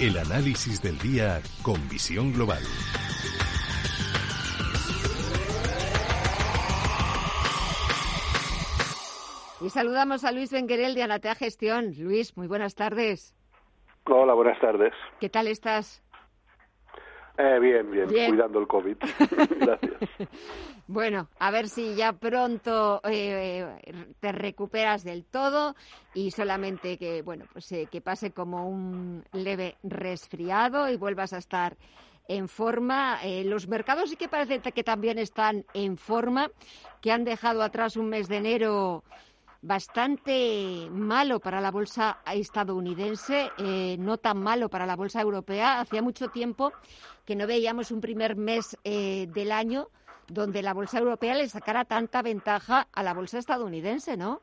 El análisis del día con visión global. Y saludamos a Luis Benguerel de Anatea Gestión. Luis, muy buenas tardes. Hola, buenas tardes. ¿Qué tal estás? Eh, bien, bien, cuidando el COVID. Gracias. Bueno, a ver si ya pronto eh, te recuperas del todo y solamente que, bueno, pues eh, que pase como un leve resfriado y vuelvas a estar en forma. Eh, los mercados sí que parece que también están en forma, que han dejado atrás un mes de enero bastante malo para la bolsa estadounidense, eh, no tan malo para la bolsa europea. Hacía mucho tiempo que no veíamos un primer mes eh, del año donde la bolsa europea le sacara tanta ventaja a la bolsa estadounidense, ¿no?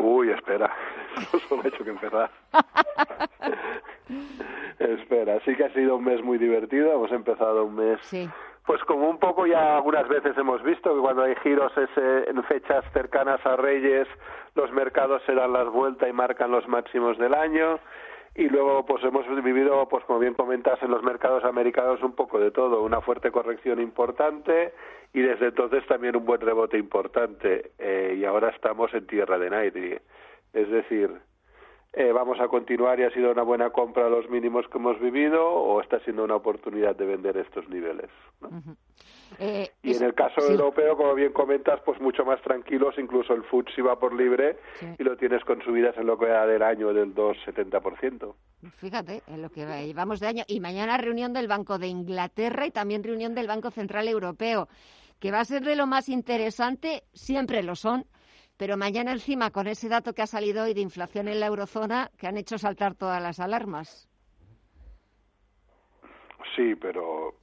Uy, espera, no solo ha hecho que empezar. espera, sí que ha sido un mes muy divertido, hemos empezado un mes sí pues como un poco ya algunas veces hemos visto que cuando hay giros ese, en fechas cercanas a Reyes, los mercados se dan las vueltas y marcan los máximos del año. Y luego, pues hemos vivido, pues como bien comentas, en los mercados americanos un poco de todo, una fuerte corrección importante y desde entonces también un buen rebote importante. Eh, y ahora estamos en tierra de nadie. Es decir, eh, vamos a continuar y ha sido una buena compra los mínimos que hemos vivido o está siendo una oportunidad de vender estos niveles. Eh, y en el caso europeo, como bien comentas, pues mucho más tranquilos, incluso el FTSE va por libre y lo tienes con subidas en lo que va del año del 2,70%. Fíjate, en lo que llevamos de año. Y mañana reunión del Banco de Inglaterra y también reunión del Banco Central Europeo, que va a ser de lo más interesante, siempre lo son, pero mañana encima con ese dato que ha salido hoy de inflación en la eurozona que han hecho saltar todas las alarmas. Sí, pero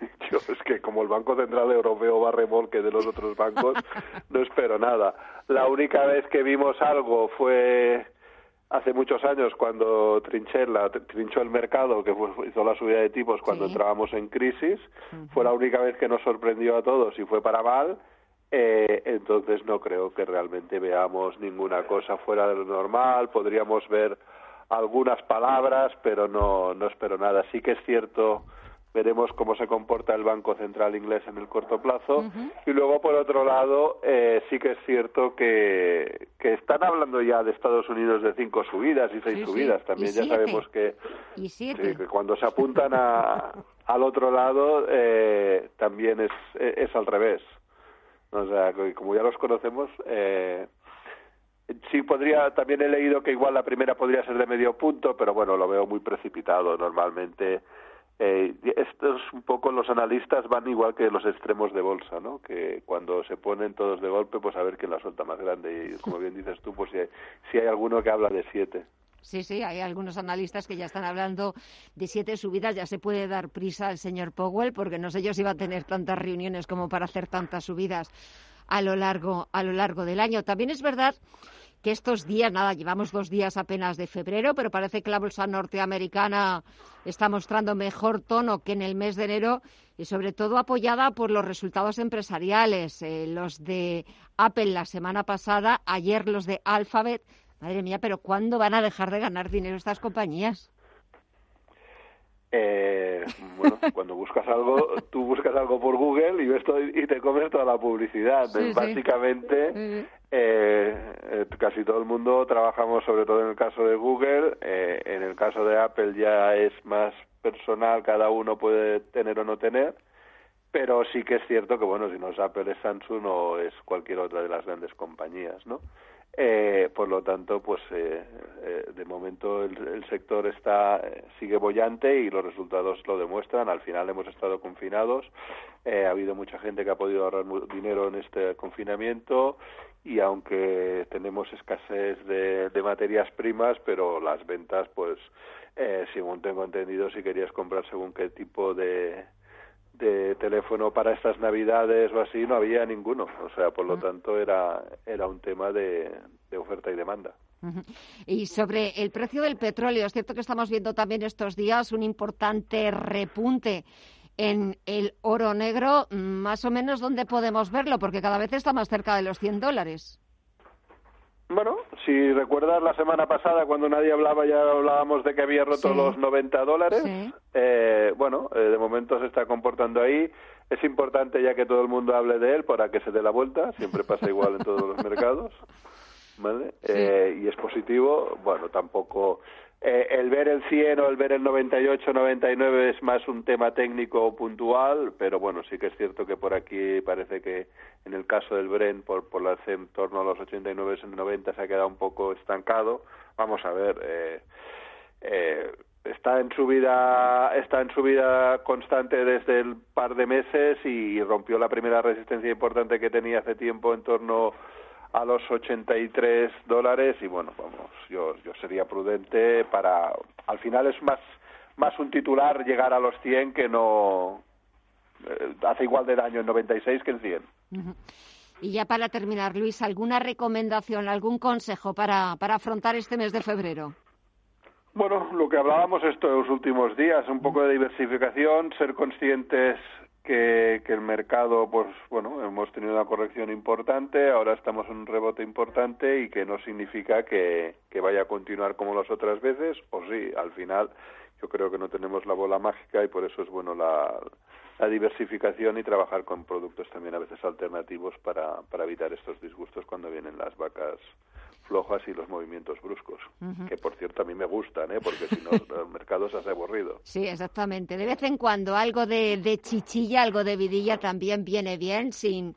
yo es que como el Banco Central Europeo va a remolque de los otros bancos, no espero nada. La única vez que vimos algo fue hace muchos años cuando Trinchella trinchó el mercado, que hizo la subida de tipos cuando entrábamos en crisis. Fue la única vez que nos sorprendió a todos y fue para mal eh, entonces no creo que realmente veamos ninguna cosa fuera de lo normal. Podríamos ver algunas palabras, pero no, no espero nada. Sí que es cierto, veremos cómo se comporta el Banco Central inglés en el corto plazo. Y luego, por otro lado, eh, sí que es cierto que, que están hablando ya de Estados Unidos de cinco subidas y seis subidas. También ya sabemos que, que, cuando se apuntan a, al otro lado eh, también es, es al revés. O sea, como ya los conocemos, eh, sí podría, también he leído que igual la primera podría ser de medio punto, pero bueno, lo veo muy precipitado normalmente. Eh, estos un poco los analistas van igual que los extremos de bolsa, ¿no? Que cuando se ponen todos de golpe, pues a ver quién la suelta más grande. Y como bien dices tú, pues si hay, si hay alguno que habla de siete. Sí, sí, hay algunos analistas que ya están hablando de siete subidas. Ya se puede dar prisa al señor Powell, porque no sé yo si va a tener tantas reuniones como para hacer tantas subidas a lo largo, a lo largo del año. También es verdad que estos días, nada, llevamos dos días apenas de febrero, pero parece que la bolsa norteamericana está mostrando mejor tono que en el mes de enero y sobre todo apoyada por los resultados empresariales, eh, los de Apple la semana pasada, ayer los de Alphabet Madre mía, pero ¿cuándo van a dejar de ganar dinero estas compañías? Eh, bueno, cuando buscas algo, tú buscas algo por Google y ves y te comes toda la publicidad. Básicamente, eh, eh, casi todo el mundo trabajamos, sobre todo en el caso de Google. Eh, en el caso de Apple ya es más personal, cada uno puede tener o no tener. Pero sí que es cierto que, bueno, si no es Apple, es Samsung o es cualquier otra de las grandes compañías, ¿no? Eh, por lo tanto, pues eh, eh, de momento el, sector está sigue bollante y los resultados lo demuestran. Al final hemos estado confinados, ha habido mucha gente que ha podido ahorrar dinero en este confinamiento y aunque tenemos escasez de, de materias primas, pero las ventas, pues, según tengo entendido, si querías comprar según qué tipo de de teléfono para estas navidades o así no había ninguno. O sea por lo tanto era era un tema de, oferta y demanda. Y sobre el precio del petróleo es cierto que estamos viendo también estos días un importante repunte en el oro negro. Más o menos dónde podemos verlo porque cada vez está más cerca de los 100 dólares bueno, si recuerdas la semana pasada cuando nadie hablaba ya hablábamos de que había roto los 90 dólares. Eh, bueno, eh, de momento se está comportando ahí. Es importante ya que todo el mundo hable de él para que se dé la vuelta. Siempre pasa igual en todos los mercados. ¿Vale? Eh, y es positivo. Bueno, tampoco eh, el ver el 100 o el ver el 98, 99 es más un tema técnico puntual, pero bueno, sí que es cierto que por aquí parece que en el caso del Bren, por, por la en torno a los 89, 90 se ha quedado un poco estancado. Vamos a ver, eh, eh, está en subida está en subida constante desde el par de meses y rompió la primera resistencia importante que tenía hace tiempo en torno a los 83 dólares y bueno, vamos, yo, yo sería prudente para, al final es más, más un titular llegar a los 100 que no, eh, hace igual de daño en 96 que en 100. Y ya para terminar, Luis, ¿alguna recomendación, algún consejo para, para afrontar este mes de febrero? Bueno, lo que hablábamos estos últimos días, un poco de diversificación, ser conscientes que, el mercado, pues bueno, hemos tenido una corrección importante, ahora estamos en un rebote importante y que no significa que, que vaya a continuar como las otras veces, o sí, al final yo creo que no tenemos la bola mágica y por eso es bueno la, la diversificación y trabajar con productos también a veces alternativos para, para evitar estos disgustos cuando vienen las vacas flojas y los movimientos bruscos, que por cierto a mí me gustan, ¿eh? porque si no el mercado se hace aburrido. Sí, exactamente. De vez en cuando algo de, de chichilla, algo de vidilla también viene bien, sin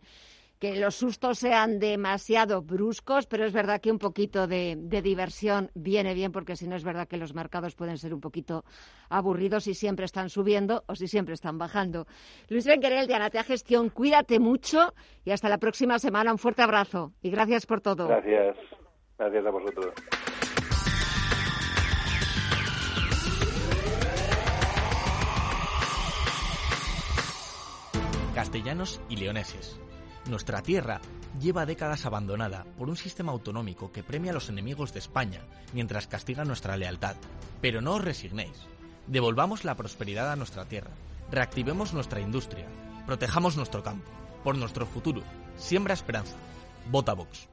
que los sustos sean demasiado bruscos, pero es verdad que un poquito de, diversión viene bien, porque si no es verdad que los mercados pueden ser un poquito aburridos si siempre están subiendo o si siempre están bajando. Luis Benquerel de Anatea Gestión, cuídate mucho y hasta la próxima semana. Un fuerte abrazo y gracias por todo. Gracias. Gracias a vosotros. Castellanos y leoneses nuestra tierra lleva décadas abandonada por un sistema autonómico que premia a los enemigos de España mientras castiga nuestra lealtad. Pero no os resignéis. Devolvamos la prosperidad a nuestra tierra. Reactivemos nuestra industria. Protejamos nuestro campo. Por nuestro futuro. Siembra esperanza. Vota Vox.